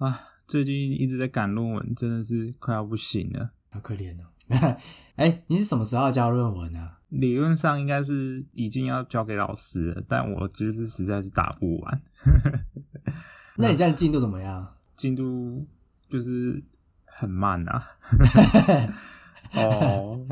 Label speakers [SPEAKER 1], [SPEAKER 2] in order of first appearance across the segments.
[SPEAKER 1] 啊，最近一直在赶论文，真的是快要不行了。
[SPEAKER 2] 好可怜哦。哎，你是什么时候要交论文呢？
[SPEAKER 1] 理论上应该是已经要交给老师了，但我就是实在是打不完。
[SPEAKER 2] 那你这样进度怎么样？
[SPEAKER 1] 进度就是很慢啊。哦，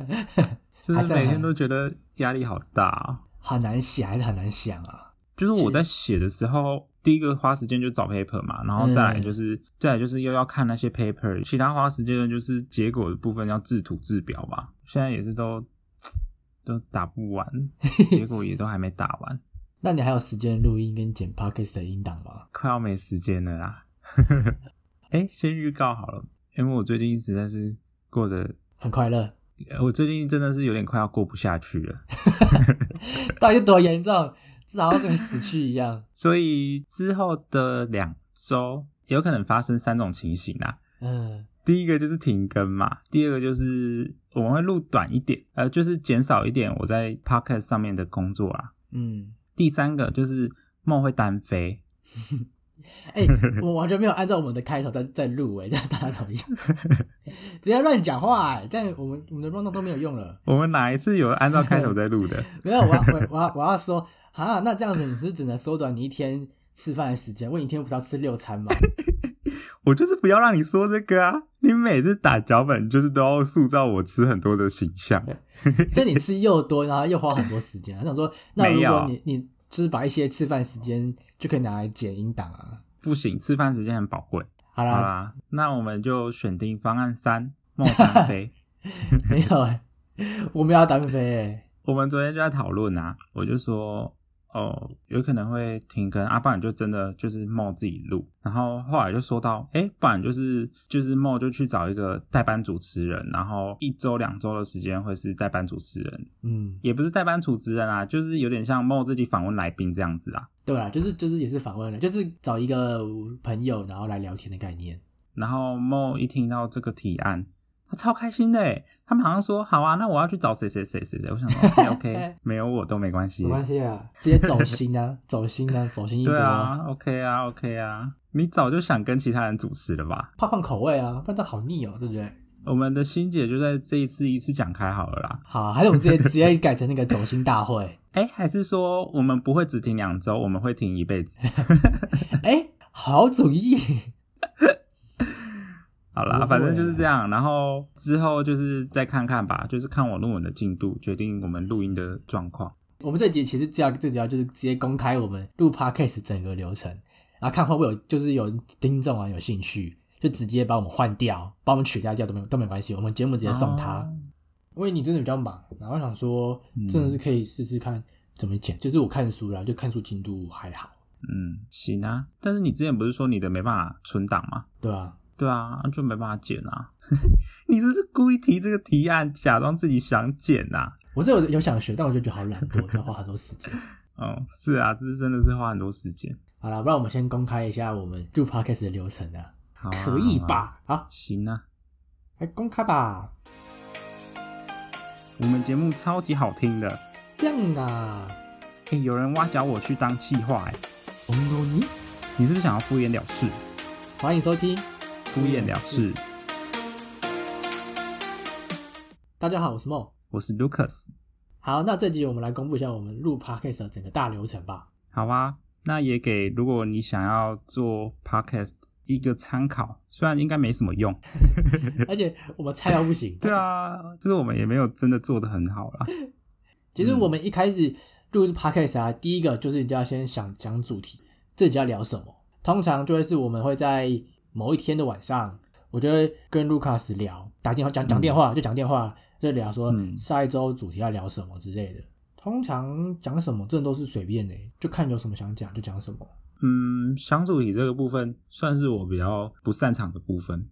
[SPEAKER 1] 就是每天都觉得压力好大啊，
[SPEAKER 2] 很难写还是很难想啊？
[SPEAKER 1] 就是我在写的时候，第一个花时间就找 paper 嘛，然后再来就是再来就是又要看那些 paper，其他花时间的就是结果的部分要制图制表吧。现在也是都都打不完，结果也都还没打完。
[SPEAKER 2] 那你还有时间录音跟剪 podcast 的音档吗？
[SPEAKER 1] 快要没时间了啦。哎，先预告好了，因为我最近实在是过得
[SPEAKER 2] 很快乐。
[SPEAKER 1] 我最近真的是有点快要过不下去了。
[SPEAKER 2] 到底多严重？至少跟死去一样。
[SPEAKER 1] 所以之后的两周有可能发生三种情形啊。
[SPEAKER 2] 嗯，
[SPEAKER 1] 第一个就是停更嘛，第二个就是我们会录短一点，呃，就是减少一点我在 podcast 上面的工作啊。
[SPEAKER 2] 嗯，
[SPEAKER 1] 第三个就是梦会单飞。
[SPEAKER 2] 哎，我完全没有按照我们的开头在在录哎，这样大家怎么样？直接乱讲话哎，这样我们我们的 run 都没有用了。
[SPEAKER 1] 我们哪一次有按照开头在录的？
[SPEAKER 2] 没有，我要我我要我要说啊，那这样子你是只能缩短你一天吃饭的时间？我一天不是要吃六餐吗？
[SPEAKER 1] 我就是不要让你说这个啊！你每次打脚本就是都要塑造我吃很多的形象，
[SPEAKER 2] 就你吃又多，然后又花很多时间。我想说，那如果你你。就是把一些吃饭时间就可以拿来剪音档啊！
[SPEAKER 1] 不行，吃饭时间很宝贵。
[SPEAKER 2] 好啦，好啦
[SPEAKER 1] 那我们就选定方案三：莫单飞。
[SPEAKER 2] 没有欸，我们要单飞欸。
[SPEAKER 1] 我们昨天就在讨论啊，我就说。哦，有可能会停更啊，不然就真的就是梦自己录，然后后来就说到，哎，不然就是就是梦就去找一个代班主持人，然后一周两周的时间会是代班主持人，
[SPEAKER 2] 嗯，
[SPEAKER 1] 也不是代班主持人啊，就是有点像梦自己访问来宾这样子啊，
[SPEAKER 2] 对啊，就是就是也是访问了，就是找一个朋友然后来聊天的概念，
[SPEAKER 1] 然后梦一听到这个提案。他超开心的，他们好像说好啊，那我要去找谁谁谁谁谁。我想说 OK OK，没有我都没关系，
[SPEAKER 2] 没关系啊，直接走心啊，走心啊，走心一波
[SPEAKER 1] 啊。OK 啊 OK 啊，你早就想跟其他人主持了吧？
[SPEAKER 2] 换换口味啊，不然这好腻哦，对不对？
[SPEAKER 1] 我们的心姐就在这一次一次讲开好了啦。
[SPEAKER 2] 好，还是我们直接直接改成那个走心大会？
[SPEAKER 1] 哎，还是说我们不会只停两周，我们会停一辈子？
[SPEAKER 2] 哎，好主意。
[SPEAKER 1] 好啦，反正就是这样，然后之后就是再看看吧，就是看我论文的进度，决定我们录音的状况。
[SPEAKER 2] 我们这集其实这样最主要就是直接公开我们录 podcast 整个流程，然后看会不会有就是有听众啊有兴趣，就直接把我们换掉，把我们取代掉都没都没关系，我们节目直接送他。因为你真的比较忙，然后想说真的是可以试试看怎么剪，就是我看书然后就看书进度还好。
[SPEAKER 1] 嗯，行啊，但是你之前不是说你的没办法存档吗？
[SPEAKER 2] 对啊。
[SPEAKER 1] 对啊，就没办法剪啊！你这是故意提这个提案，假装自己想剪呐？
[SPEAKER 2] 我是有有想学，但我就觉得好懒惰，要花很多时间。
[SPEAKER 1] 哦，是啊，这是真的是花很多时间。
[SPEAKER 2] 好了，不然我们先公开一下我们录 podcast 的流程啊，
[SPEAKER 1] 好，
[SPEAKER 2] 可以吧？
[SPEAKER 1] 好，行啊，
[SPEAKER 2] 来公开吧。
[SPEAKER 1] 我们节目超级好听的，
[SPEAKER 2] 这样啊？
[SPEAKER 1] 哎，有人挖角我去当企划，哎，
[SPEAKER 2] 哦你，
[SPEAKER 1] 你是不是想要敷衍了事？
[SPEAKER 2] 欢迎收听。
[SPEAKER 1] 敷衍了事。
[SPEAKER 2] 大家好，我是梦，
[SPEAKER 1] 我是 Lucas。
[SPEAKER 2] 好，那这集我们来公布一下我们录 Podcast 的整个大流程吧。
[SPEAKER 1] 好啊，那也给如果你想要做 Podcast 一个参考，虽然应该没什么用，
[SPEAKER 2] 而且我们菜到不行。
[SPEAKER 1] 对啊，就是我们也没有真的做的很好啦。
[SPEAKER 2] 其实我们一开始录 Podcast 啊，第一个就是你就要先想讲主题，这集要聊什么？通常就会是我们会在。某一天的晚上，我就会跟 Lucas 聊，打电话讲讲电话，就讲电话，就聊说下一周主题要聊什么之类的。通常讲什么，这都是随便的，就看有什么想讲就讲什么。
[SPEAKER 1] 嗯，想主题这个部分算是我比较不擅长的部分，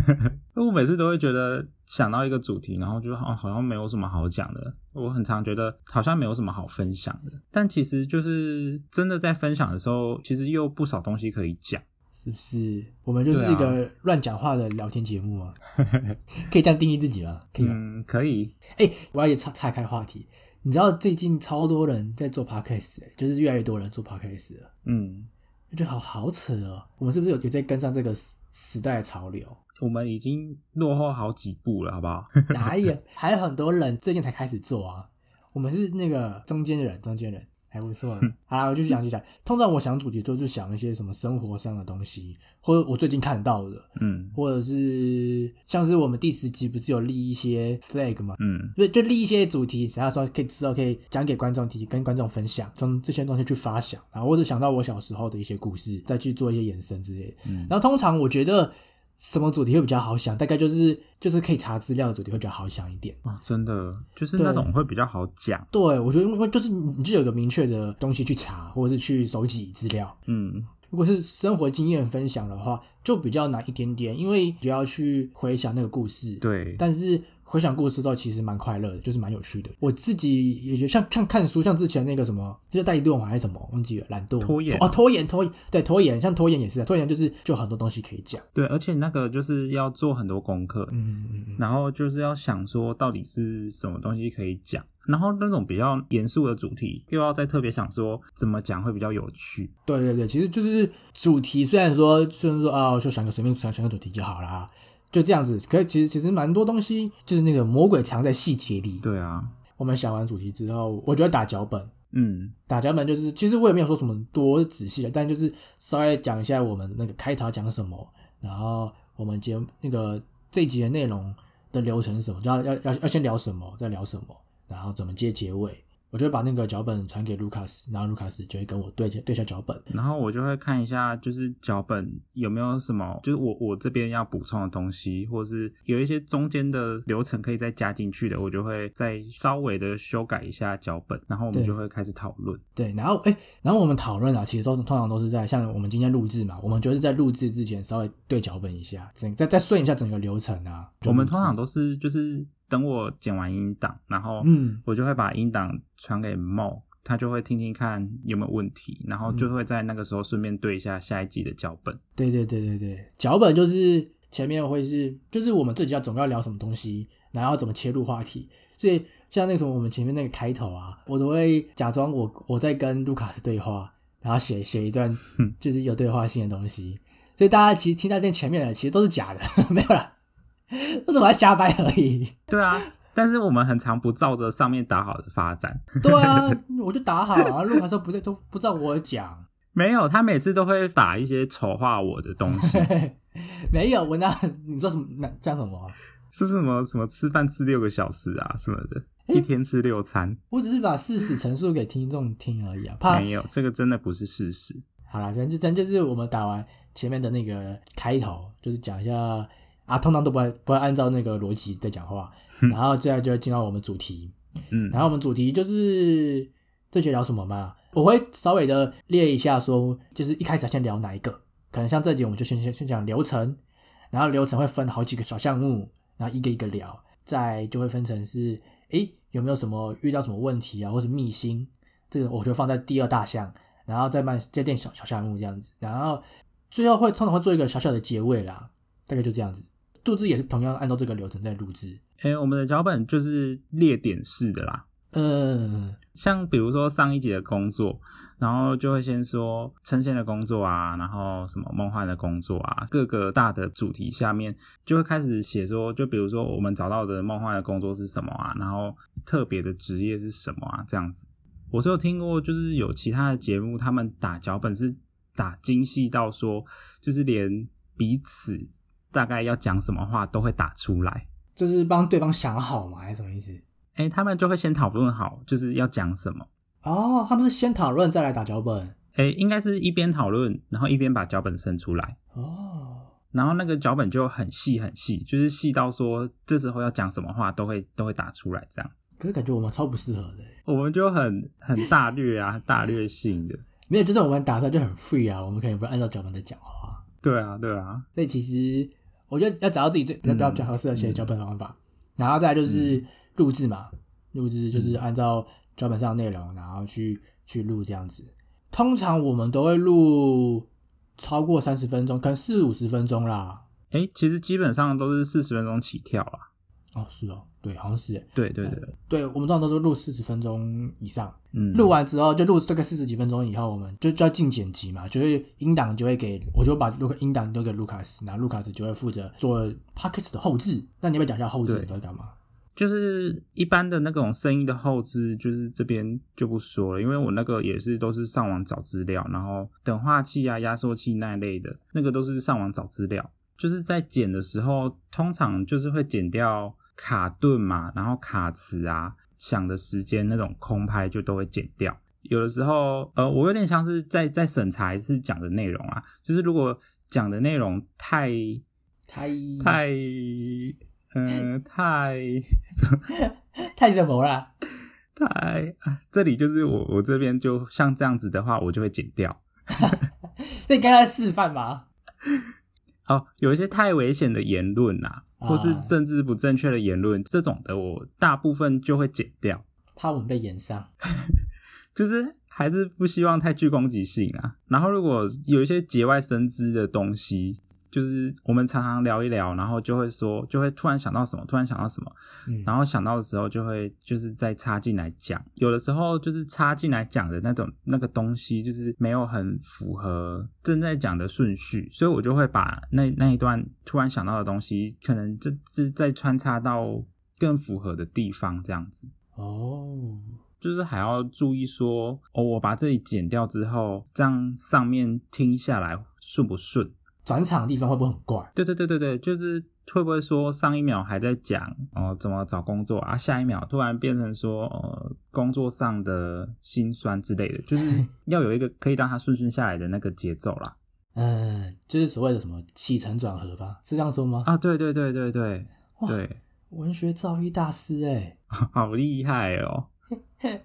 [SPEAKER 1] 我每次都会觉得想到一个主题，然后就好好像没有什么好讲的。我很常觉得好像没有什么好分享的，但其实就是真的在分享的时候，其实又不少东西可以讲。
[SPEAKER 2] 是不是我们就是一个乱讲话的聊天节目啊？可以这样定义自己吗？可以
[SPEAKER 1] 嗯，可以。
[SPEAKER 2] 哎，我要也岔岔开话题。你知道最近超多人在做 podcast，就是越来越多人做 podcast 了。
[SPEAKER 1] 嗯，
[SPEAKER 2] 我觉得好好扯哦。我们是不是有有在跟上这个时代的潮流。
[SPEAKER 1] 我们已经落后好几步了，好不好？
[SPEAKER 2] 哪有？还有很多人最近才开始做啊。我们是那个中间人，中间人还不错。好，我就想就讲，通常我想主题就是想一些什么生活上的东西，或者我最近看到的，
[SPEAKER 1] 嗯
[SPEAKER 2] 或者是像是我们第十集不是有立一些 flag 嘛？
[SPEAKER 1] 嗯
[SPEAKER 2] 对，就立一些主题，然后说可以之后可以讲给观众听，跟观众分享，从这些东西去发想，然后或者想到我小时候的一些故事，再去做一些延伸之类的。
[SPEAKER 1] 嗯
[SPEAKER 2] 然后通常我觉得什么主题会比较好想，大概就是就是可以查资料的主题会比较好想一点。
[SPEAKER 1] 哦，真的就是那种会比较好讲。
[SPEAKER 2] 对，我觉得因为就是你就有个明确的东西去查，或者是去收集资料。
[SPEAKER 1] 嗯
[SPEAKER 2] 如果是生活经验分享的话，就比较难一点点，因为就要去回想那个故事。
[SPEAKER 1] 对，
[SPEAKER 2] 但是回想故事之后，其实蛮快乐的，就是蛮有趣的。我自己也觉得像像看书，像之前那个什么，就是怠惰嘛还是什么，忘记了，懒惰、
[SPEAKER 1] 拖延
[SPEAKER 2] 哦，拖延拖延，对拖延，像拖延也是，拖延就是就很多东西可以讲。
[SPEAKER 1] 对，而且那个就是要做很多功课，
[SPEAKER 2] 嗯嗯嗯，
[SPEAKER 1] 然后就是要想说到底是什么东西可以讲，然后那种比较严肃的主题，又要再特别想说怎么讲会比较有趣。
[SPEAKER 2] 对对对，其实就是主题，虽然说虽然说啊，就想个随便想想个主题就好啦，就这样子。可是其实其实蛮多东西，就是那个魔鬼藏在细节里。
[SPEAKER 1] 对啊，
[SPEAKER 2] 我们想完主题之后，我就会打脚本。
[SPEAKER 1] 嗯
[SPEAKER 2] 打脚本就是，其实我也没有说什么多仔细的，但就是稍微讲一下我们那个开头讲什么，然后我们节那个这一集的内容的流程是什么，就要要要要先聊什么，再聊什么，然后怎么接结尾。我就会把那个脚本传给卢卡斯，然后卢卡斯就会跟我对对下脚本。
[SPEAKER 1] 然后我就会看一下，就是脚本有没有什么，就是我我这边要补充的东西，或是有一些中间的流程可以再加进去的，我就会再稍微的修改一下脚本，然后我们就会开始讨论。
[SPEAKER 2] 对，然后哎，然后我们讨论啊，其实都通常都是在像我们今天录制嘛，我们就是在录制之前稍微对脚本一下，整再再顺一下整个流程啊。
[SPEAKER 1] 我们通常都是就是等我剪完音档，然后
[SPEAKER 2] 嗯
[SPEAKER 1] 我就会把音档传给 Mo，他就会听听看有没有问题，然后就会在那个时候顺便对一下下一集的脚本。
[SPEAKER 2] 对对对对对，脚本就是前面会是，就是我们自己要总要聊什么东西，然后怎么切入话题。所以像那个什么，我们前面那个开头啊，我都会假装我我在跟卢卡斯对话，然后写写一段就是有对话性的东西。所以大家其实听到这前面的其实都是假的，没有啦，都是我在瞎掰而已。
[SPEAKER 1] 对啊，但是我们很常不照着上面打好的发展。
[SPEAKER 2] 对啊，我就打好啊，录完之后不在都不照我讲，
[SPEAKER 1] 没有，他每次都会打一些丑化我的东西，
[SPEAKER 2] 没有我那你说什么？那讲什么啊？
[SPEAKER 1] 是什么什么吃饭吃六个小时啊什么的，一天吃六餐，
[SPEAKER 2] 我只是把事实陈述给听众听而已啊，怕
[SPEAKER 1] 没有，这个真的不是事实。
[SPEAKER 2] 好啦，反正真就是我们打完前面的那个开头，就是讲一下啊，通常都不会不会按照那个逻辑在讲话，然后接下来就会进到我们主题，
[SPEAKER 1] 嗯，
[SPEAKER 2] 然后我们主题就是这节聊什么嘛，我会稍微的列一下说，就是一开始先聊哪一个，可能像这节我们就先先先讲流程，然后流程会分好几个小项目，然后一个一个聊，再就会分成是，诶有没有什么遇到什么问题啊，或者秘辛，这个我就放在第二大项，然后再慢再垫小小项目这样子，然后最后会通常会做一个小小的结尾啦，大概就这样子。录制也是同样按照这个流程在录制，
[SPEAKER 1] 哎、我们的脚本就是列点式的啦，
[SPEAKER 2] 嗯，
[SPEAKER 1] 像比如说上一集的工作，然后就会先说呈现的工作啊，然后什么梦幻的工作啊，各个大的主题下面就会开始写说，就比如说我们找到的梦幻的工作是什么啊，然后特别的职业是什么啊，这样子。我是有听过，就是有其他的节目，他们打脚本是打精细到说，就是连彼此大概要讲什么话都会打出来。
[SPEAKER 2] 就是帮对方想好嘛，还是什么意思？
[SPEAKER 1] 哎、他们就会先讨论好，就是要讲什么。
[SPEAKER 2] 哦，他们是先讨论再来打脚本。
[SPEAKER 1] 哎、应该是一边讨论，然后一边把脚本生出来，
[SPEAKER 2] 哦，
[SPEAKER 1] 然后那个脚本就很细很细，就是细到说这时候要讲什么话都会都会打出来这样子。
[SPEAKER 2] 可是感觉我们超不适合的。
[SPEAKER 1] 我们就很很大略啊，大略性的。
[SPEAKER 2] 没有，就是我们打出来就很 free 啊，我们可以不按照脚本在讲话。
[SPEAKER 1] 对啊，对啊，
[SPEAKER 2] 所以其实我觉得要找到自己最比较比较合适的写脚本方法，然后再来就是录制嘛，录制就是按照脚本上的内容，然后去去录这样子。通常我们都会录超过三十分钟，可能四五十分钟啦。
[SPEAKER 1] 哎、其实基本上都是四十分钟起跳啦。
[SPEAKER 2] 哦，是哦，对，好像是诶。
[SPEAKER 1] 对对对，
[SPEAKER 2] 对，我们通常都是录四十分钟以上，
[SPEAKER 1] 嗯，
[SPEAKER 2] 录完之后就录这个四十几分钟以后，我们就就要进剪辑嘛，就是音档就会给，我就把录音档丢给卢卡斯，然后卢卡斯就会负责做 p o c k e t 的后置。那你要不要讲一下后置都在干嘛？
[SPEAKER 1] 就是一般的那种声音的后置，就是这边就不说了，因为我那个也是都是上网找资料，然后等化器啊、压缩器那一类的，那个都是上网找资料。就是在剪的时候，通常就是会剪掉卡顿嘛，然后卡词啊、响的时间那种空拍就都会剪掉。有的时候，呃，我有点像是在在审查一次讲的内容啊，就是如果讲的内容太
[SPEAKER 2] 太
[SPEAKER 1] 太，嗯、太
[SPEAKER 2] 太什么啦？
[SPEAKER 1] 太啊，这里就是我我这边就像这样子的话，我就会剪掉。
[SPEAKER 2] 那你刚才示范吗？
[SPEAKER 1] 哦，有一些太危险的言论啊，或是
[SPEAKER 2] 啊
[SPEAKER 1] 政治不正确的言论，这种的我大部分就会剪掉，
[SPEAKER 2] 怕我们被延上。
[SPEAKER 1] 就是还是不希望太具攻击性啊。然后如果有一些节外生枝的东西，就是我们常常聊一聊，然后就会说，就会突然想到什么，突然想到什么，
[SPEAKER 2] 嗯，
[SPEAKER 1] 然后想到的时候就会就是再插进来讲，有的时候就是插进来讲的那种那个东西，就是没有很符合正在讲的顺序，所以我就会把那那一段突然想到的东西，可能这这再穿插到更符合的地方，这样子。
[SPEAKER 2] 哦，
[SPEAKER 1] 就是还要注意说，哦，我把这里剪掉之后，这样上面听下来顺不顺？
[SPEAKER 2] 转场的地方会不会很怪？
[SPEAKER 1] 对对对对对，就是会不会说上一秒还在讲哦怎么找工作啊，下一秒突然变成说呃工作上的辛酸之类的，就是 要有一个可以让它顺顺下来的那个节奏啦。
[SPEAKER 2] 嗯，就是所谓的什么起承转合吧？是这样说吗？
[SPEAKER 1] 啊，对对对对对
[SPEAKER 2] 哇
[SPEAKER 1] 对，
[SPEAKER 2] 文学造诣大师哎、
[SPEAKER 1] 好厉害哦！
[SPEAKER 2] 哎、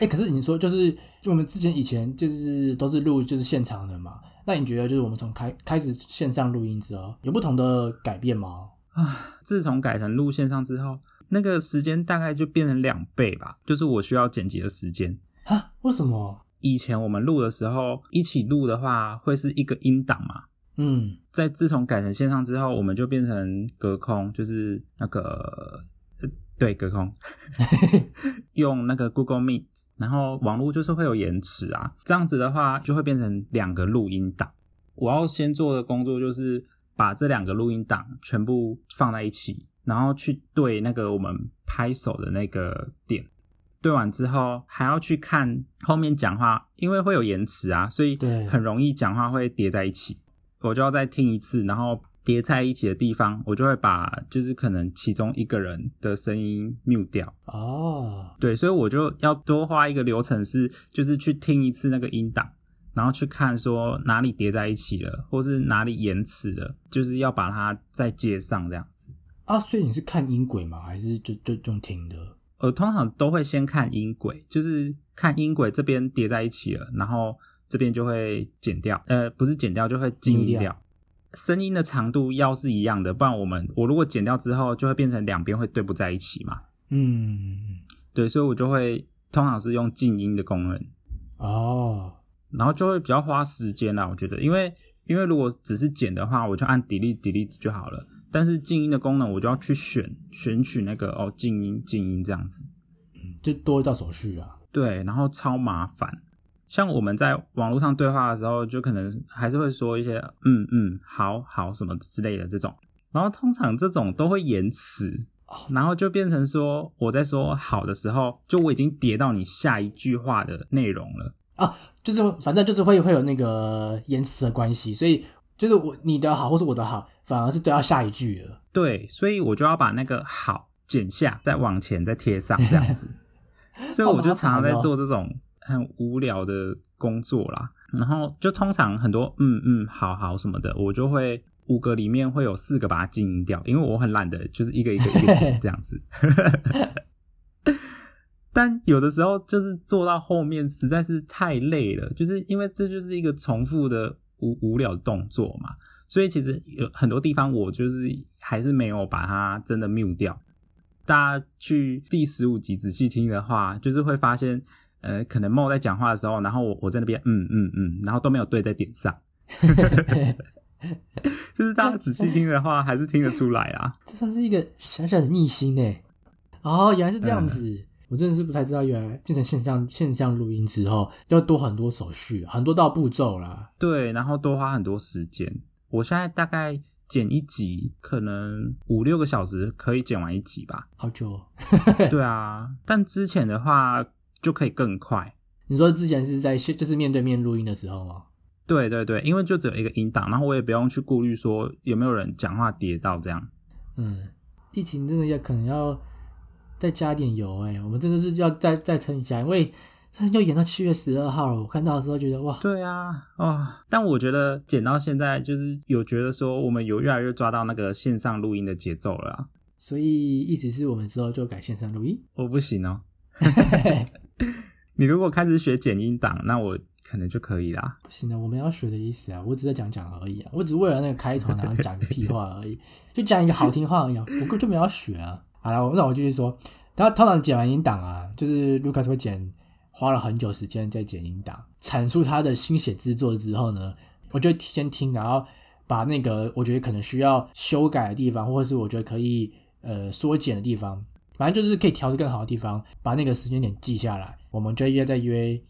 [SPEAKER 2] 欸可是你说就是，就我们之前以前就是都是录就是现场的嘛，那你觉得就是我们从开开始线上录音之后，有不同的改变吗？
[SPEAKER 1] 啊，自从改成录线上之后，那个时间大概就变成两倍吧，就是我需要剪辑的时间。
[SPEAKER 2] 啊？为什么？
[SPEAKER 1] 以前我们录的时候，一起录的话会是一个音档嘛，
[SPEAKER 2] 嗯，
[SPEAKER 1] 在自从改成线上之后，我们就变成隔空，就是那个呃对隔空，用那个 Google Meet，然后网络就是会有延迟啊，这样子的话就会变成两个录音档。我要先做的工作就是把这两个录音档全部放在一起，然后去对那个我们拍手的那个点。对完之后，还要去看后面讲话，因为会有延迟啊，所以
[SPEAKER 2] 对
[SPEAKER 1] 很容易讲话会叠在一起。我就要再听一次，然后叠在一起的地方，我就会把就是可能其中一个人的声音 mute 掉。
[SPEAKER 2] 哦，
[SPEAKER 1] 对，所以我就要多花一个流程是，就是去听一次那个音档，然后去看说哪里叠在一起了，或是哪里延迟了，就是要把它再接上这样子。
[SPEAKER 2] 啊，所以你是看音轨吗？还是就就就用听的？
[SPEAKER 1] 呃，通常都会先看音轨，就是看音轨这边叠在一起了，然后这边就会剪掉，呃，不是剪掉，就会静音
[SPEAKER 2] 掉。
[SPEAKER 1] 声音的长度要是一样的，不然我们我如果剪掉之后，就会变成两边会对不在一起嘛。
[SPEAKER 2] 嗯，
[SPEAKER 1] 对，所以我就会通常是用静音的功能，
[SPEAKER 2] 哦，
[SPEAKER 1] 然后就会比较花时间啦。我觉得，因为因为如果只是剪的话，我就按 delete delete 就好了。但是静音的功能，我就要去选选取那个哦静音静音这样子。
[SPEAKER 2] 就多一道手续啊。
[SPEAKER 1] 对，然后超麻烦。像我们在网络上对话的时候，就可能还是会说一些嗯嗯好好什么之类的这种，然后通常这种都会延迟，然后就变成说我在说好的时候，就我已经叠到你下一句话的内容了啊。
[SPEAKER 2] 就是反正就是会会有那个延迟的关系，所以就是我你的好或是我的好，反而是对到下一句了。
[SPEAKER 1] 对，所以我就要把那个好剪下，再往前再贴上这样子。所以我就常常在做这种很无聊的工作啦。然后就通常很多嗯嗯好好什么的，我就会五个里面会有四个把它静音掉，因为我很懒得就是一个一个一个剪 这样子。但有的时候就是做到后面实在是太累了，就是因为这就是一个重复的无无聊的动作嘛，所以其实有很多地方我就是还是没有把它真的 mute 掉。大家去第十五集仔细听的话，就是会发现，呃，可能 Mo 在讲话的时候，然后我我在那边嗯嗯嗯，然后都没有对在点上。就是大家仔细听的话，还是听得出来啊。
[SPEAKER 2] 这算是一个小小的秘辛呢。哦，原来是这样子，我真的是不太知道，原来变成线上线上录音之后，要多很多手续，很多道步骤啦。
[SPEAKER 1] 对，然后多花很多时间。我现在大概剪一集，可能五六个小时可以剪完一集吧。
[SPEAKER 2] 好久、哦。
[SPEAKER 1] 对啊，但之前的话就可以更快。
[SPEAKER 2] 你说之前是在就是面对面录音的时候吗？
[SPEAKER 1] 对对对，因为就只有一个音档，然后我也不用去顾虑说有没有人讲话跌到这样。
[SPEAKER 2] 嗯，疫情真的要可能要再加点油哎、我们真的是要再再撑一下，因为要演到七月十二号了。我看到的时候觉得哇，
[SPEAKER 1] 对啊，哦，但我觉得剪到现在，就是有觉得说我们有越来越抓到那个线上录音的节奏了啊。
[SPEAKER 2] 所以意思是我们之后就改线上录音。
[SPEAKER 1] 我不行哦。你如果开始学剪音档，那我可能就可以啦。
[SPEAKER 2] 不行的，我们要学的意思啊，我只是在讲讲而已啊，我只是为了那个开头然后讲个屁话而已，就讲一个好听话而已，我根本就没有学啊。好了，那我继续说，他通常剪完音档啊，就是 Lucas 会剪，花了很久时间在剪音档，阐述他的心血之作之后呢，我就先听，然后把那个我觉得可能需要修改的地方，或者是我觉得可以呃缩减的地方，反正就是可以调的更好的地方，把那个时间点记下来，我们就约再约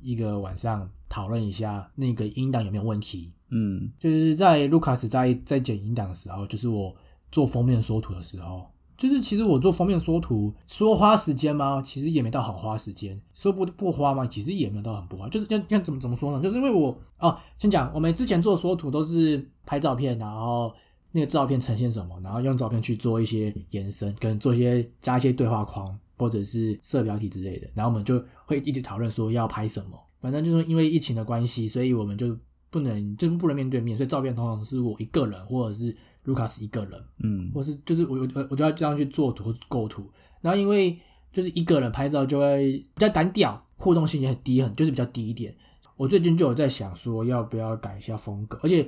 [SPEAKER 2] 一个晚上讨论一下那个音档有没有问题。
[SPEAKER 1] 嗯，
[SPEAKER 2] 就是在卢卡斯在在剪音档的时候，就是我做封面缩图的时候，就是其实我做封面缩图说花时间吗？其实也没到很花时间。说不不花吗？其实也没有到很不花。就是要要怎么怎么说呢？就是因为我哦，先讲我们之前做缩图都是拍照片，然后那个照片呈现什么，然后用照片去做一些延伸，跟做一些加一些对话框或者是设标题之类的，然后我们就会一直讨论说要拍什么。反正就是因为疫情的关系，所以我们就不能就是不能面对面，所以照片通常是我一个人或者是卢卡斯一个人，
[SPEAKER 1] 嗯，
[SPEAKER 2] 或是就是我我我就要这样去做图构图，然后因为就是一个人拍照就会比较单调，互动性也很低，很就是比较低一点。我最近就有在想说要不要改一下风格，而且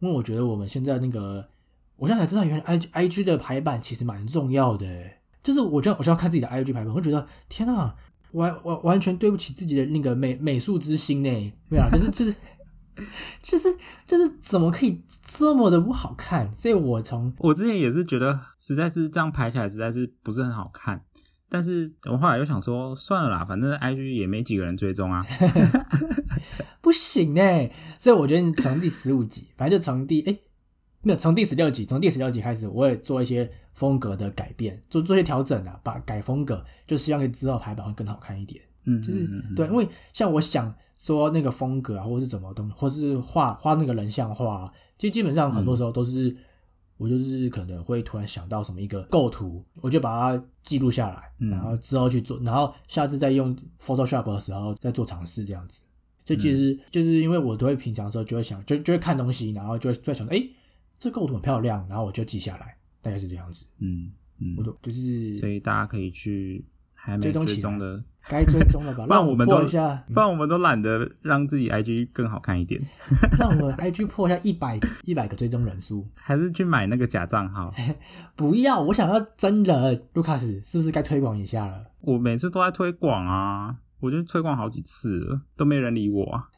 [SPEAKER 2] 因为我觉得我们现在那个，我现在才知道原来 I I G 的排版其实蛮重要的欸，就是我就我就要看自己的 I G 排版，我就觉得天啊，完完完全对不起自己的那个美美术之心呢，没有啦，就是就是。就是就是怎么可以这么的不好看？所以我从
[SPEAKER 1] 我之前也是觉得实在是这样排起来实在是不是很好看，但是我后来又想说算了啦，反正 IG 也没几个人追踪啊。
[SPEAKER 2] 不行哎，所以我觉得你从第十五集，反正就从第哎没有从第十六集，从第十六集开始，我也做一些风格的改变，做做一些调整啊，把改风格，就希望可以之后排版会更好看一点。
[SPEAKER 1] 嗯，
[SPEAKER 2] 就是对，因为像我想说那个风格啊，或者是怎么东西，或是画画那个人像画啊，其实基本上很多时候都是、我就是可能会突然想到什么一个构图，我就把它记录下来，
[SPEAKER 1] 嗯
[SPEAKER 2] 然后之后去做，然后下次再用 Photoshop 的时候再做尝试这样子。所以其实就是因为我都会平常的时候就会想，就就会看东西，然后就会就会想，哎，这构图很漂亮，然后我就记下来，大概是这样子。
[SPEAKER 1] 嗯嗯
[SPEAKER 2] 我，都就是
[SPEAKER 1] 所以大家可以去还没
[SPEAKER 2] 追踪
[SPEAKER 1] 追踪的，
[SPEAKER 2] 该追踪了吧，
[SPEAKER 1] 不然
[SPEAKER 2] 让
[SPEAKER 1] 我们都
[SPEAKER 2] 一下。
[SPEAKER 1] 不然我们都懒得让自己 IG 更好看一点，
[SPEAKER 2] 让我 IG 破一下一百一百个追踪人数，
[SPEAKER 1] 还是去买那个假账号。
[SPEAKER 2] 不要，我想要真人。卢卡斯是不是该推广一下了？
[SPEAKER 1] 我每次都在推广啊，我就推广好几次了，都没人理我啊。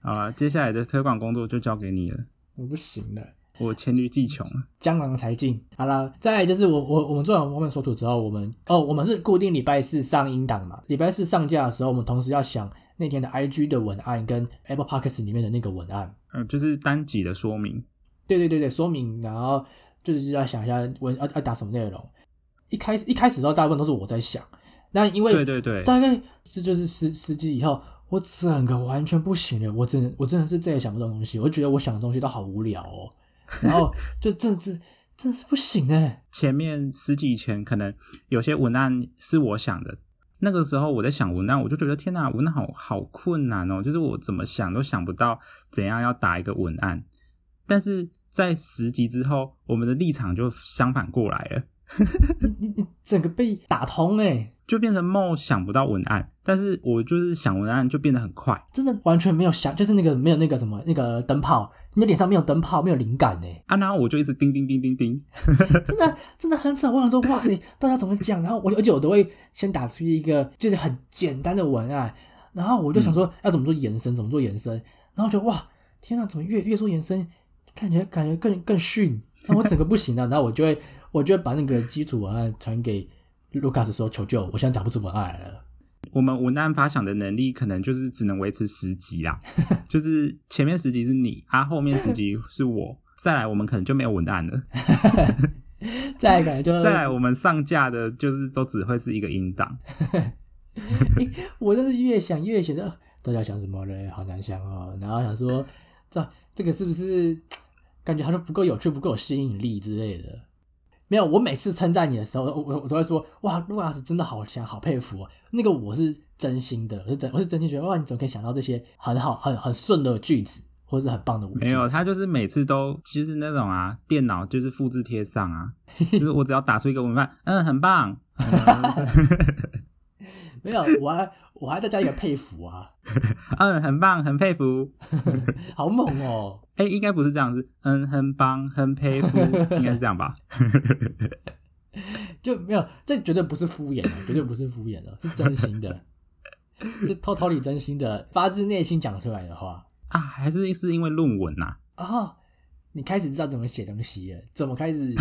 [SPEAKER 1] 好了，接下来的推广工作就交给你了，
[SPEAKER 2] 我不行了，
[SPEAKER 1] 我黔驴技穷。
[SPEAKER 2] 江郎才尽。好了，再来就是我我我们做完我们所图之后，我们哦，我们是固定礼拜四上音档嘛，礼拜四上架的时候，我们同时要想那天的 IG 的文案跟 Apple Podcast 里面的那个文案。
[SPEAKER 1] 嗯，就是单集的说明。
[SPEAKER 2] 对对对对，说明，然后就是要想一下文要要打什么内容。一开始一开始的时候，大部分都是我在想，那因为
[SPEAKER 1] 对对对，
[SPEAKER 2] 大概这就是十十集以后，我整个完全不行了。我真的我真的是再也想不到东西，我就觉得我想的东西都好无聊哦。然后 就真真真是不行哎。
[SPEAKER 1] 前面十集以前可能有些文案是我想的，那个时候我在想文案，我就觉得天哪，文案好好困难哦，就是我怎么想都想不到怎样要打一个文案。但是在十集之后，我们的立场就相反过来了，
[SPEAKER 2] 你你你整个被打通哎，
[SPEAKER 1] 就变成梦想不到文案，但是我就是想文案就变得很快。
[SPEAKER 2] 真的完全没有想，就是那个没有那个什么那个灯泡，你的脸上没有灯泡，没有灵感哎，
[SPEAKER 1] 啊，然后我就一直叮叮叮叮叮，
[SPEAKER 2] 真的真的很少。我想说，哇塞，大家怎么讲？然后我而且我都会先打出一个就是很简单的文案，然后我就想说要怎么做延伸，怎么做延伸，然后就哇，天啊，怎么越越做延伸，看起来感觉更更逊，那我整个不行了。然后我就会我就会把那个基础文案传给卢卡斯说求救，我现在讲不出文案来了。
[SPEAKER 1] 我们文案发想的能力可能就是只能维持十集啦，就是前面十集是你，啊后面十集是我，再来我们可能就没有文案了。
[SPEAKER 2] 再来就
[SPEAKER 1] 再来我们上架的就是都只会是一个音档。
[SPEAKER 2] 我真是越想越觉得大家想什么嘞，好难想哦。然后想说这这个是不是 感觉他说不够有趣，不够有吸引力之类的。没有，我每次称赞你的时候，我我我都会说哇，陆老师真的好强，好佩服、哦。那个我是真心的，我是真我是真心觉得哇，你怎么可以想到这些很好、很很顺的句子，或是很棒的句子？
[SPEAKER 1] 没有，他就是每次都就是那种啊，电脑就是复制贴上啊，就是我只要打出一个文案，嗯，很棒。
[SPEAKER 2] 没有，我还我还在加一个佩服啊，
[SPEAKER 1] 嗯，很棒，很佩服，
[SPEAKER 2] 好猛哦！
[SPEAKER 1] 哎、应该不是这样，子嗯，很棒，很佩服，应该是这样吧？
[SPEAKER 2] 就没有，这绝对不是敷衍的，绝对不是敷衍的，是真心的，是偷偷里真心的，发自内心讲出来的话。
[SPEAKER 1] 啊，还是是因为论文呐、
[SPEAKER 2] 哦，你开始知道怎么写东西了，怎么开始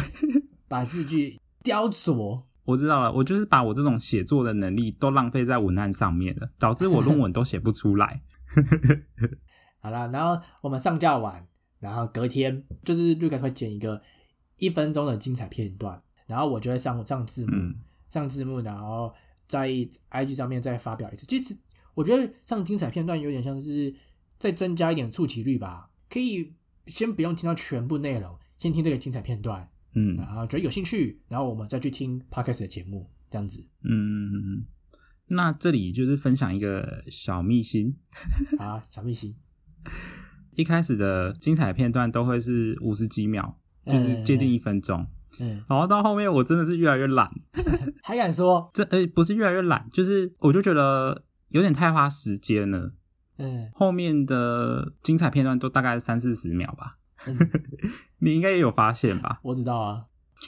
[SPEAKER 2] 把字句雕琢。
[SPEAKER 1] 我知道了，我就是把我这种写作的能力都浪费在文案上面了，导致我论文都写不出来。
[SPEAKER 2] 好了，然后我们上架完，然后隔天就是 Lucas 会剪一个一分钟的精彩片段，然后我就会上上字幕，
[SPEAKER 1] 嗯
[SPEAKER 2] 上字幕，然后在 IG 上面再发表一次。其实我觉得上精彩片段有点像是再增加一点触及率吧，可以先不用听到全部内容，先听这个精彩片段，
[SPEAKER 1] 嗯。
[SPEAKER 2] 然后觉得有兴趣，然后我们再去听 Podcast 的节目，这样子。
[SPEAKER 1] 嗯，那这里就是分享一个小秘辛，
[SPEAKER 2] 啊，小秘辛，
[SPEAKER 1] 一开始的精彩片段都会是五十几秒，就是接近一分钟，
[SPEAKER 2] 嗯，
[SPEAKER 1] 然后到后面我真的是越来越懒，
[SPEAKER 2] 还敢说，
[SPEAKER 1] 这呃不是越来越懒，就是我就觉得有点太花时间了。
[SPEAKER 2] 嗯。
[SPEAKER 1] 后面的精彩片段都大概三四十秒吧，
[SPEAKER 2] 嗯，
[SPEAKER 1] 你应该也有发现吧？
[SPEAKER 2] 我知道啊，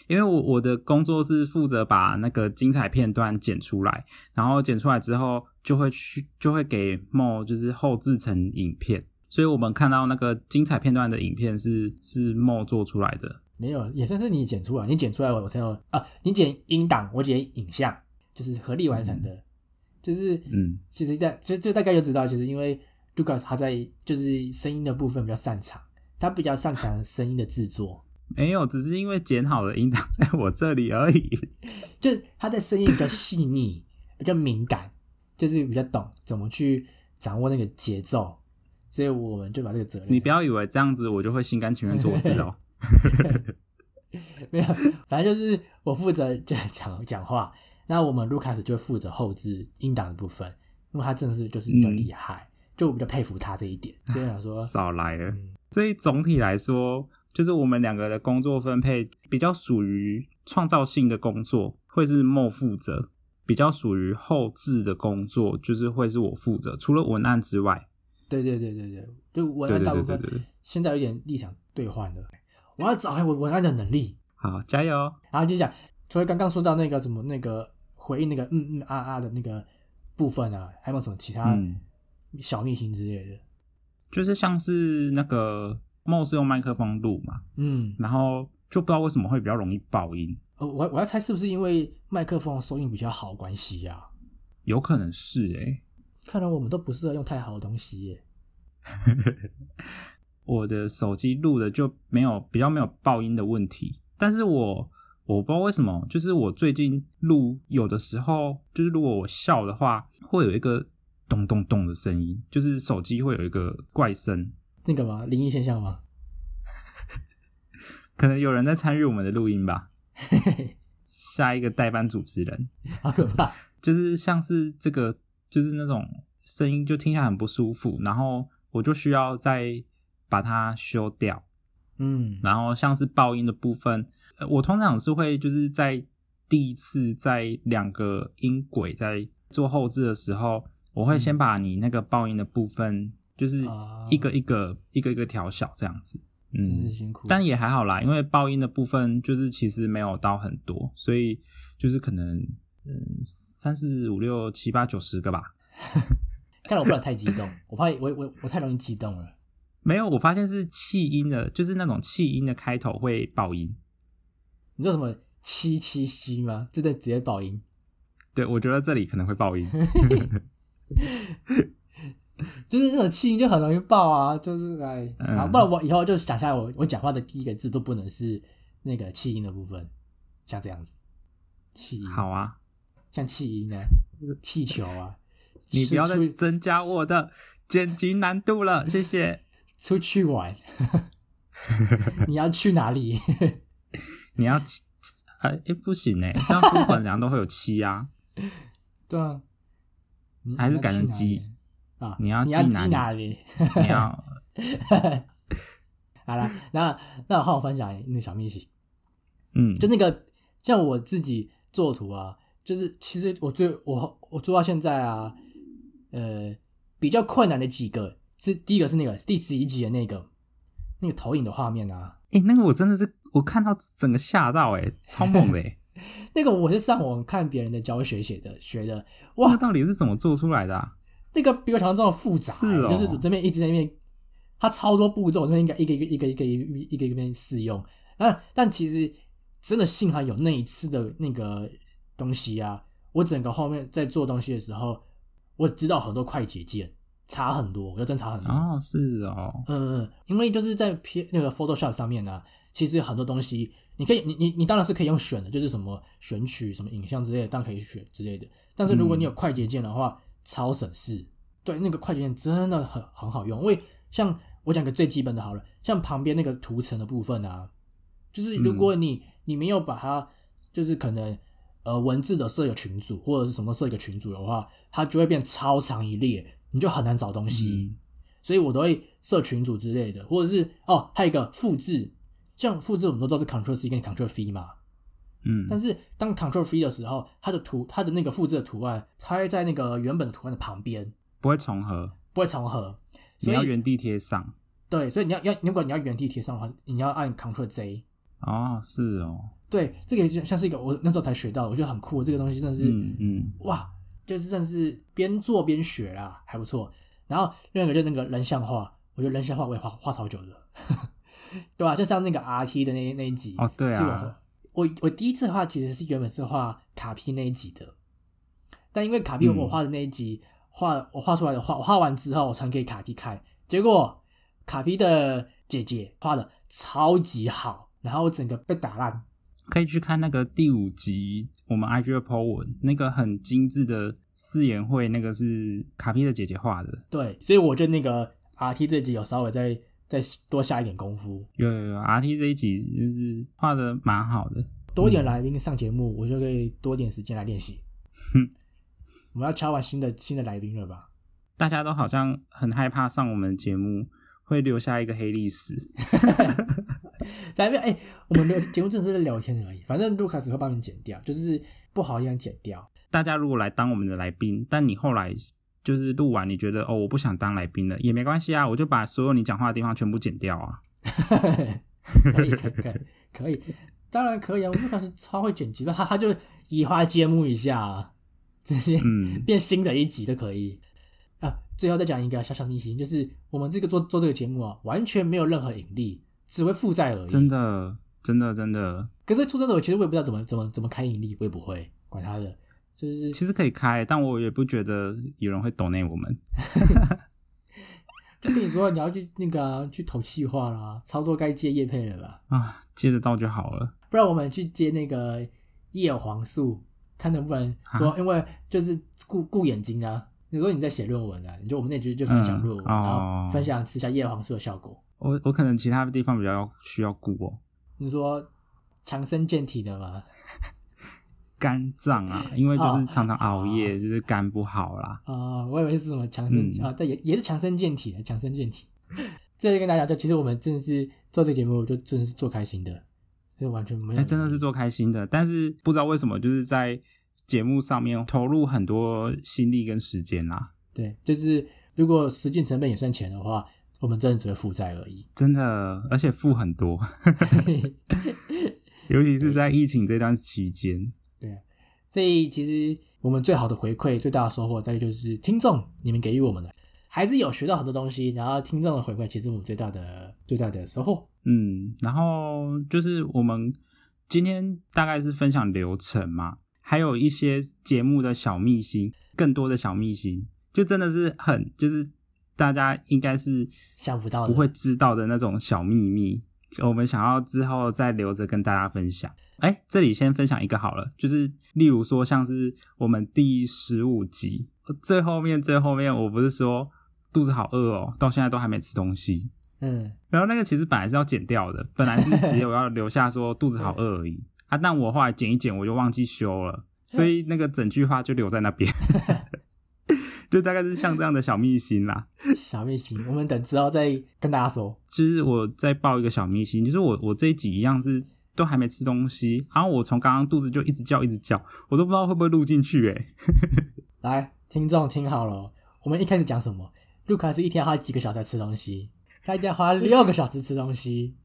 [SPEAKER 1] 因为我我的工作是负责把那个精彩片段剪出来，然后剪出来之后就会去就会给 Mo 就是后制成影片，所以我们看到那个精彩片段的影片是是 Mo 做出来的。
[SPEAKER 2] 没有，也算是你剪出来，你剪出来我我才有啊，你剪音档，我剪影像，就是合力完成的，就是
[SPEAKER 1] 嗯，
[SPEAKER 2] 其实在就就大概就知道，就是因为 Lucas 他在就是声音的部分比较擅长，他比较擅长声音的制作，
[SPEAKER 1] 没有，只是因为剪好的音档在我这里而已。
[SPEAKER 2] 就是他的声音比较细腻，比较敏感，就是比较懂怎么去掌握那个节奏，所以我们就把这个责任
[SPEAKER 1] 你不要以为这样子我就会心甘情愿做事哦。
[SPEAKER 2] 没有，反正就是我负责就讲讲话，那我们 Lucas 就负责后置音档的部分，因为他真的是就是比较厉害，就我比较佩服他这一点，所以想说，
[SPEAKER 1] 少来了。
[SPEAKER 2] 嗯
[SPEAKER 1] 所以总体来说，就是我们两个的工作分配比较属于创造性的工作，会是莫负责；比较属于后置的工作，就是会是我负责。除了文案之外，
[SPEAKER 2] 对对对对对，就文案大部分。现在有点立场兑换了，我要找回我文案的能力，
[SPEAKER 1] 好，加油！
[SPEAKER 2] 然后就讲，除了刚刚说到那个什么那个回应那个嗯嗯啊啊的那个部分啊，还有没有什么其他
[SPEAKER 1] 嗯，
[SPEAKER 2] 小秘辛之类的？
[SPEAKER 1] 就是像是那个莫是用麦克风录嘛，
[SPEAKER 2] 嗯，
[SPEAKER 1] 然后就不知道为什么会比较容易爆音，
[SPEAKER 2] 呃，我我要猜是不是因为麦克风的收音比较好关系呀、啊？
[SPEAKER 1] 有可能是诶、
[SPEAKER 2] 看来我们都不适合用太好的东西耶。
[SPEAKER 1] 我的手机录的就没有比较没有爆音的问题，但是我我不知道为什么，就是我最近录有的时候，就是如果我笑的话，会有一个咚咚咚的声音，就是手机会有一个怪声，
[SPEAKER 2] 那个吗？灵异现象吗？
[SPEAKER 1] 可能有人在参与我们的录音吧。下一个代班主持人
[SPEAKER 2] 好可怕！
[SPEAKER 1] 就是像是这个，就是那种声音就听起来很不舒服，然后我就需要再把它修掉。
[SPEAKER 2] 嗯，
[SPEAKER 1] 然后像是爆音的部分，呃我通常是会就是在第一次在两个音轨在做后置的时候，我会先把你那个爆音的部分，就是
[SPEAKER 2] 啊
[SPEAKER 1] 一个一个、一个一个调小这样子。
[SPEAKER 2] 真是
[SPEAKER 1] 嗯，
[SPEAKER 2] 辛苦。
[SPEAKER 1] 但也还好啦，因为爆音的部分就是其实没有到很多，所以就是可能嗯三四五六七八九十个吧。
[SPEAKER 2] 看来我不能太激动，我怕我我我太容易激动了。
[SPEAKER 1] 没有，我发现是气音的，就是那种气音的开头会爆音。
[SPEAKER 2] 你知道什么七七七吗？这在直接爆音。
[SPEAKER 1] 对，我觉得这里可能会爆音。
[SPEAKER 2] 就是这种气音就很容易爆啊，就是哎，不然我以后就想下来，我我讲话的第一个字都不能是那个气音的部分，像这样子，气音，
[SPEAKER 1] 好啊，
[SPEAKER 2] 像气音啊，气球啊，
[SPEAKER 1] 你不要再增加我的剪辑难度了，谢谢。
[SPEAKER 2] 出去玩，你要去哪里？
[SPEAKER 1] 你要七呃，诶不行哎，这样出本量都会有气啊。
[SPEAKER 2] 对啊，你
[SPEAKER 1] 还是改成
[SPEAKER 2] 你要去哪里
[SPEAKER 1] 鸡
[SPEAKER 2] 啊？
[SPEAKER 1] 你要
[SPEAKER 2] 你要
[SPEAKER 1] 寄
[SPEAKER 2] 寄
[SPEAKER 1] 哪里？你要
[SPEAKER 2] 好了，那那我换我分享那个小秘籍，
[SPEAKER 1] 嗯，
[SPEAKER 2] 就那个像我自己做图啊，就是其实我最我我做到现在啊，呃，比较困难的几个是第一个是那个第十一集的那个那个投影的画面啊，
[SPEAKER 1] 哎、那个我真的是我看到整个吓到哎、超猛的哎、
[SPEAKER 2] 那个我是上网看别人的教学写的学的，
[SPEAKER 1] 哇，
[SPEAKER 2] 哇，
[SPEAKER 1] 到底是怎么做出来的、啊？
[SPEAKER 2] 那个比我想象中的复杂、
[SPEAKER 1] 是哦
[SPEAKER 2] 就是这边一直在那边，它超多步骤，我这边应该一个一个一个一个一个一个一个边试用。但但其实真的幸好有那一次的那个东西啊，我整个后面在做东西的时候，我知道很多快捷键差很多，我就真差很多。
[SPEAKER 1] 哦，是哦，
[SPEAKER 2] 嗯嗯，因为就是在 P 那个 Photoshop 上面呢、其实很多东西你可以，你你你当然是可以用选的，就是什么选取什么影像之类的，当然可以选之类的。但是如果你有快捷键的话，超省事。对，那个快捷键真的很很好用。因为像我讲个最基本的好了，像旁边那个图层的部分啊，就是如果你、你没有把它，就是可能呃文字的设一个群组或者是什么设一个群组的话，它就会变超长一列，你就很难找东西。
[SPEAKER 1] 嗯
[SPEAKER 2] 所以我都会设群组之类的，或者是哦，还有一个复制，像复制我们都知道是 Ctrl C 跟 Ctrl V 嘛，
[SPEAKER 1] 嗯，
[SPEAKER 2] 但是当 Ctrl V 的时候，它的图它的那个复制的图案，它会在那个原本图案的旁边，
[SPEAKER 1] 不会重合，
[SPEAKER 2] 不会重合，所以
[SPEAKER 1] 你要原地贴上。
[SPEAKER 2] 对，所以你要要如果你要原地贴上的话，你要按 Ctrl Z。
[SPEAKER 1] 哦，是哦，
[SPEAKER 2] 对，这个就像是一个我那时候才学到，我觉得很酷，这个东西真的是、
[SPEAKER 1] 嗯嗯，
[SPEAKER 2] 哇，就是算是边做边学啦，还不错。然后另外一个就是那个人像画，我觉得人像画我也画画超久的，对吧？就像那个 RT 的那那一集
[SPEAKER 1] 哦对啊
[SPEAKER 2] 我我我第一次画其实是原本是画卡皮那一集的，但因为卡皮
[SPEAKER 1] 嗯
[SPEAKER 2] 我画的那一集、画我画出来的画，我画完之后我传给卡皮看，结果卡皮的姐姐画的超级好，然后我整个被打烂。
[SPEAKER 1] 可以去看那个第五集我们 IG 的 po 文，那个很精致的誓言会，那个是卡皮的姐姐画的。
[SPEAKER 2] 对，所以我就那个 RT 这集有稍微再再多下一点功夫，
[SPEAKER 1] 有有有，RT 这一集就是画的蛮好的。
[SPEAKER 2] 多一点来宾上节目，我就可以多点时间来练习。
[SPEAKER 1] 哼
[SPEAKER 2] 我们要敲完新的新的来宾了吧？
[SPEAKER 1] 大家都好像很害怕上我们的节目会留下一个黑历史。
[SPEAKER 2] 在那边哎、我们聊节目正是在聊天而已，反正卢卡斯会帮你剪掉，就是不好一点剪掉。
[SPEAKER 1] 大家如果来当我们的来宾，但你后来就是录完，你觉得哦我不想当来宾了，也没关系啊，我就把所有你讲话的地方全部剪掉啊。
[SPEAKER 2] 可以可以可以可以，当然可以啊！卢卡斯超会剪辑的，他他就移花接木一下、啊，直接
[SPEAKER 1] 嗯
[SPEAKER 2] 变新的一集都可以。啊，最后再讲一个小小秘辛，就是我们这个做做这个节目啊，完全没有任何盈利，只会负债而已。
[SPEAKER 1] 真的，真的，真的，
[SPEAKER 2] 可是出真的，我其实我也不知道怎么怎么怎么开盈利，我也不会管他的，就是
[SPEAKER 1] 其实可以开，但我也不觉得有人会 donate 我们。
[SPEAKER 2] 就跟你说你要去那个啊、去投气化啦，超多该接叶配了吧？
[SPEAKER 1] 啊，接得到就好了。
[SPEAKER 2] 不然我们去接那个叶黄素，看能不能说，因为就是顾顾眼睛啊。你说你在写论文啊，你就我们那局就分享论文，
[SPEAKER 1] 嗯哦
[SPEAKER 2] 然后分享吃下叶黄素的效果。
[SPEAKER 1] 我我可能其他地方比较需要顾哦，
[SPEAKER 2] 你说强身健体的吗？
[SPEAKER 1] 肝脏啊，因为就是
[SPEAKER 2] 哦
[SPEAKER 1] 常常熬夜，就是肝不好啦。
[SPEAKER 2] 啊、我以为是什么强身、
[SPEAKER 1] 嗯
[SPEAKER 2] 啊，对，也也是强身健体的，强身健体。这就跟大家讲，就其实我们真的是做这个节目，就真的是做开心的，就完全没有。
[SPEAKER 1] 哎、真的是做开心的，但是不知道为什么，就是在节目上面投入很多心力跟时间啦。
[SPEAKER 2] 对，就是如果实际成本也算钱的话，我们真的只会负债而已。
[SPEAKER 1] 真的，而且负很多，尤其是在疫情这段期间。
[SPEAKER 2] 对，所以其实我们最好的回馈、最大的收获，在于就是听众你们给予我们的。还是有学到很多东西，然后听众的回馈，其实我们最大的最大的收获。
[SPEAKER 1] 嗯，然后就是我们今天大概是分享流程嘛，还有一些节目的小秘辛，更多的小秘辛，就真的是很就是大家应该是
[SPEAKER 2] 想不到
[SPEAKER 1] 不会知道的那种小秘密，我们想要之后再留着跟大家分享。哎，这里先分享一个好了，就是例如说像是我们第十五集最后面最后面，我不是说肚子好饿哦，到现在都还没吃东西。
[SPEAKER 2] 嗯，
[SPEAKER 1] 然后那个其实本来是要剪掉的，本来是只有要留下说肚子好 饿而已啊，但我后来剪一剪，我就忘记修了，所以那个整句话就留在那边，就大概是像这样的小秘辛啦。
[SPEAKER 2] 小秘辛，我们等之后再跟大家说。
[SPEAKER 1] 其实我再报一个小秘辛，就是我我这一集一样是都还没吃东西，然后我从刚刚肚子就一直叫一直叫，我都不知道会不会录进去哎、
[SPEAKER 2] 来，听众听好了，我们一开始讲什么？卢卡斯一天花几个小时吃东西，他一天花六个小时吃东西。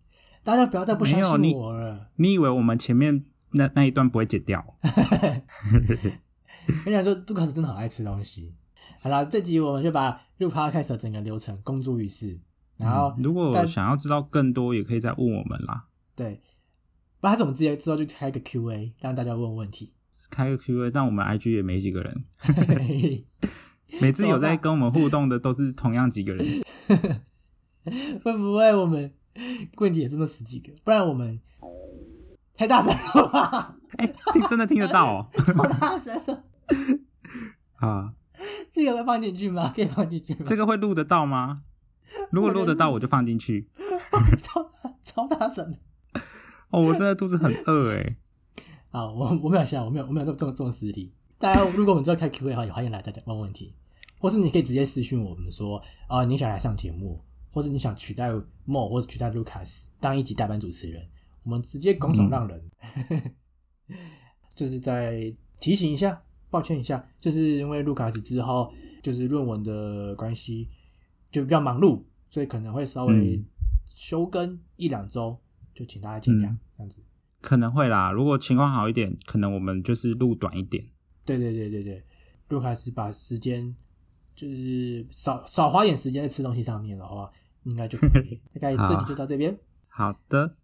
[SPEAKER 2] 大家不要再不相信我了。
[SPEAKER 1] 你以为我们前面那那一段不会剪掉？
[SPEAKER 2] 跟你讲说，卢卡斯真的好爱吃东西。好了，这集我们就把录 podcast 的整个流程公诸于世，然后、
[SPEAKER 1] 嗯如果想要知道更多，也可以再问我们啦。
[SPEAKER 2] 对，不然还是我们直接之后就开一个 Q&A，让大家问问题。
[SPEAKER 1] 开个 Q&A，但我们 IG 也没几个人，每次有在跟我们互动的都是同样几个人。
[SPEAKER 2] 会不会我们问题也是那十几个？不然我们太大声了吧？
[SPEAKER 1] 哎、听真的听得到哦。
[SPEAKER 2] 太大声了，
[SPEAKER 1] 啊，
[SPEAKER 2] 这个会放进去吗？可以放进去吗？
[SPEAKER 1] 这个会录得到吗？如果录得到，我就放进去。
[SPEAKER 2] 超超大声的。
[SPEAKER 1] 哦，我真的肚子很饿哎。
[SPEAKER 2] 好，我我没有想，我没有我没有这么这么这么实体。大家如果我们知道开 Q&A 的话，也欢迎来大家问问题，或是你可以直接私讯我们说，啊、你想来上节目，或是你想取代 Mo 或者取代 Lucas 当一级代班主持人，我们直接拱手让人。就是在提醒一下，抱歉一下，就是因为 Lucas 之后就是论文的关系，就比较忙碌，所以可能会稍微
[SPEAKER 1] 嗯
[SPEAKER 2] 休更一两周，就请大家见谅，
[SPEAKER 1] 嗯
[SPEAKER 2] 这样子。
[SPEAKER 1] 可能会啦，如果情况好一点，可能我们就是录短一点。
[SPEAKER 2] 对对对对对，卢卡斯把时间就是少少花点时间在吃东西上面的话，应该就可以。大概这集就到这边，
[SPEAKER 1] 好的，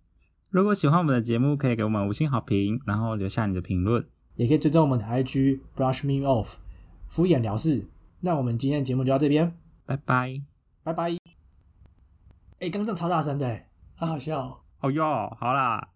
[SPEAKER 1] 如果喜欢我们的节目，可以给我们五星好评，然后留下你的评论。
[SPEAKER 2] 也可以追踪我们的 IG brush me off 敷衍了事。那我们今天的节目就到这边，
[SPEAKER 1] 拜拜。
[SPEAKER 2] 拜拜。哎，刚正超大声的，好好笑、哦。
[SPEAKER 1] 哦哟，好啦，